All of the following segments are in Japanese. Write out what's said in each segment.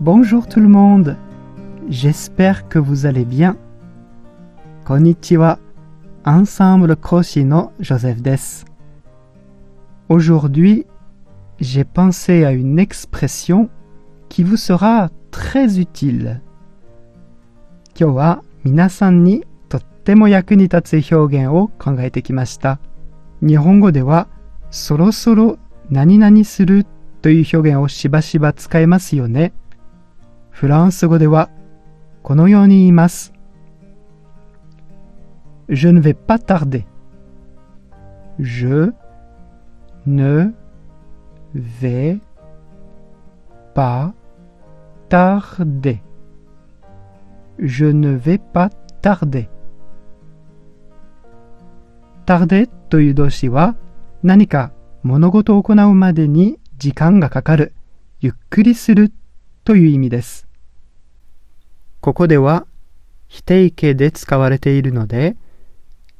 Bonjour tout le monde. J'espère que vous allez bien. Konnichiwa. Ensemble Koshi no Joseph Des. Aujourd'hui, j'ai pensé à une expression qui vous sera très utile. 今日は皆さんにとっても役に立つ表現を考えてきました。日本語ではそろそろ何々するという表現をしばしば使いますよね。フランス語ではこのように言います。Je ne vais pas tarder. Je ne vais pas tarder. Je ne vais pas tarder. tarder という動詞は何か物事を行うまでに時間がかかる、ゆっくりするという意味です。ここでは否定形で使われているので、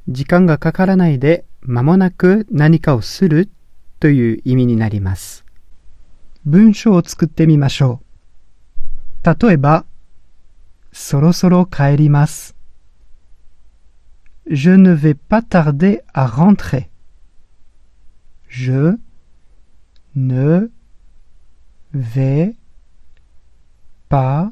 時間がかからないで間もなく何かをするという意味になります。文章を作ってみましょう。例えば、そろそろ帰ります。Je ne vais pas tarder à rentrer. Je ne vais pas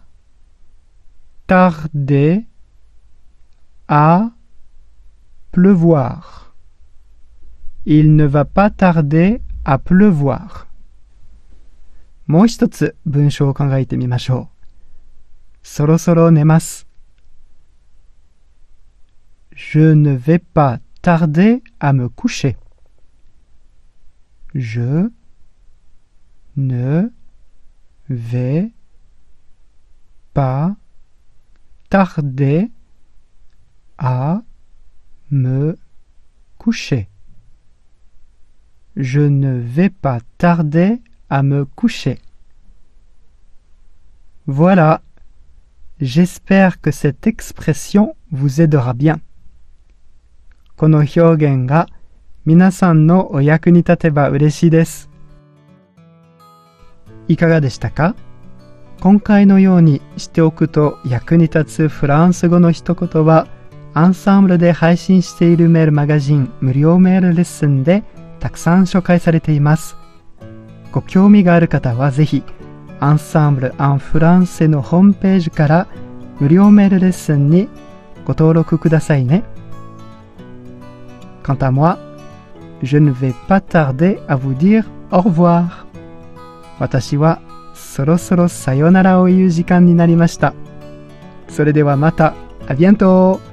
tarder à pleuvoir. Il ne va pas tarder à pleuvoir. une Je ne vais pas tarder à me coucher. Je ne vais pas tarder à me coucher. Je ne vais pas tarder à me coucher. Voilà. J'espère que cette expression vous aidera bien. この表現が皆さんのお役に立てば嬉しいです。いかがでしたか今回のようにしておくと役に立つフランス語の一言は、アンサンブルで配信しているメールマガジン無料メールレッスンでたくさん紹介されています。ご興味がある方はぜひ、アンサンブル・アン・フランセのホームページから無料メールレッスンにご登録くださいね。Quant à moi, je ne vais pas tarder à vous dire au revoir. 私はそろそろさよならを言う時間になりました。それではまた、アビアント